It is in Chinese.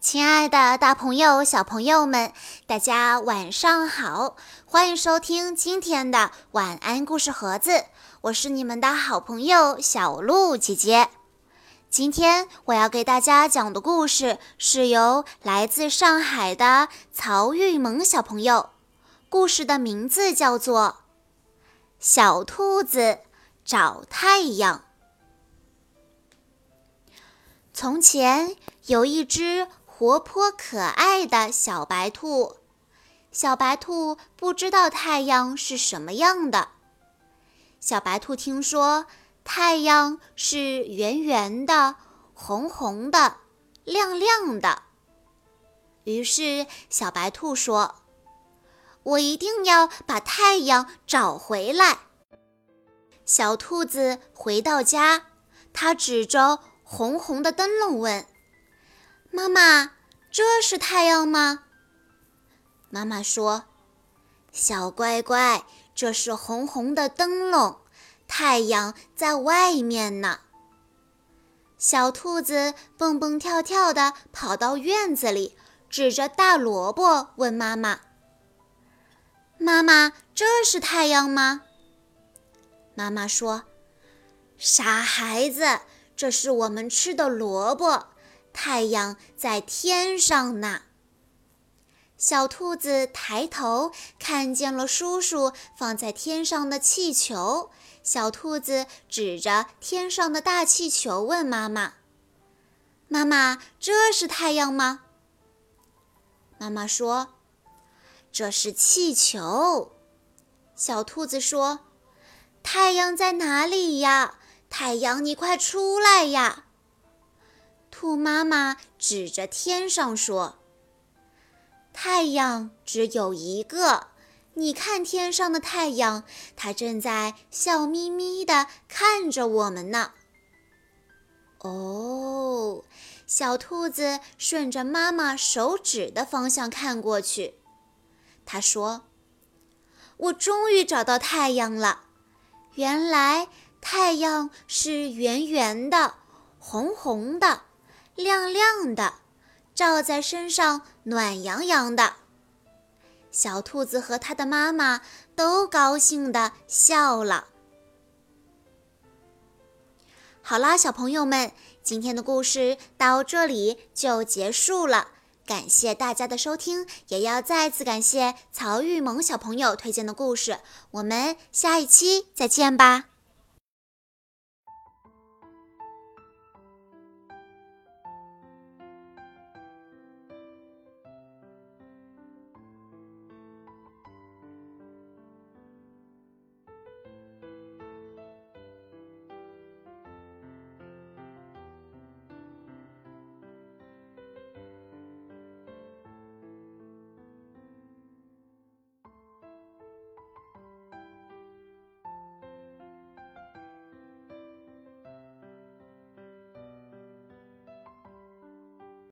亲爱的，大朋友、小朋友们，大家晚上好！欢迎收听今天的晚安故事盒子，我是你们的好朋友小鹿姐姐。今天我要给大家讲的故事是由来自上海的曹玉萌小朋友，故事的名字叫做《小兔子找太阳》。从前有一只。活泼可爱的小白兔，小白兔不知道太阳是什么样的。小白兔听说太阳是圆圆的、红红的、亮亮的，于是小白兔说：“我一定要把太阳找回来。”小兔子回到家，它指着红红的灯笼问。妈妈，这是太阳吗？妈妈说：“小乖乖，这是红红的灯笼，太阳在外面呢。”小兔子蹦蹦跳跳地跑到院子里，指着大萝卜问妈妈：“妈妈，这是太阳吗？”妈妈说：“傻孩子，这是我们吃的萝卜。”太阳在天上呢。小兔子抬头看见了叔叔放在天上的气球。小兔子指着天上的大气球问妈妈：“妈妈，这是太阳吗？”妈妈说：“这是气球。”小兔子说：“太阳在哪里呀？太阳，你快出来呀！”兔妈妈指着天上说：“太阳只有一个，你看天上的太阳，它正在笑眯眯地看着我们呢。”哦，小兔子顺着妈妈手指的方向看过去，它说：“我终于找到太阳了。原来太阳是圆圆的，红红的。”亮亮的，照在身上暖洋洋的。小兔子和它的妈妈都高兴的笑了。好啦，小朋友们，今天的故事到这里就结束了。感谢大家的收听，也要再次感谢曹玉萌小朋友推荐的故事。我们下一期再见吧。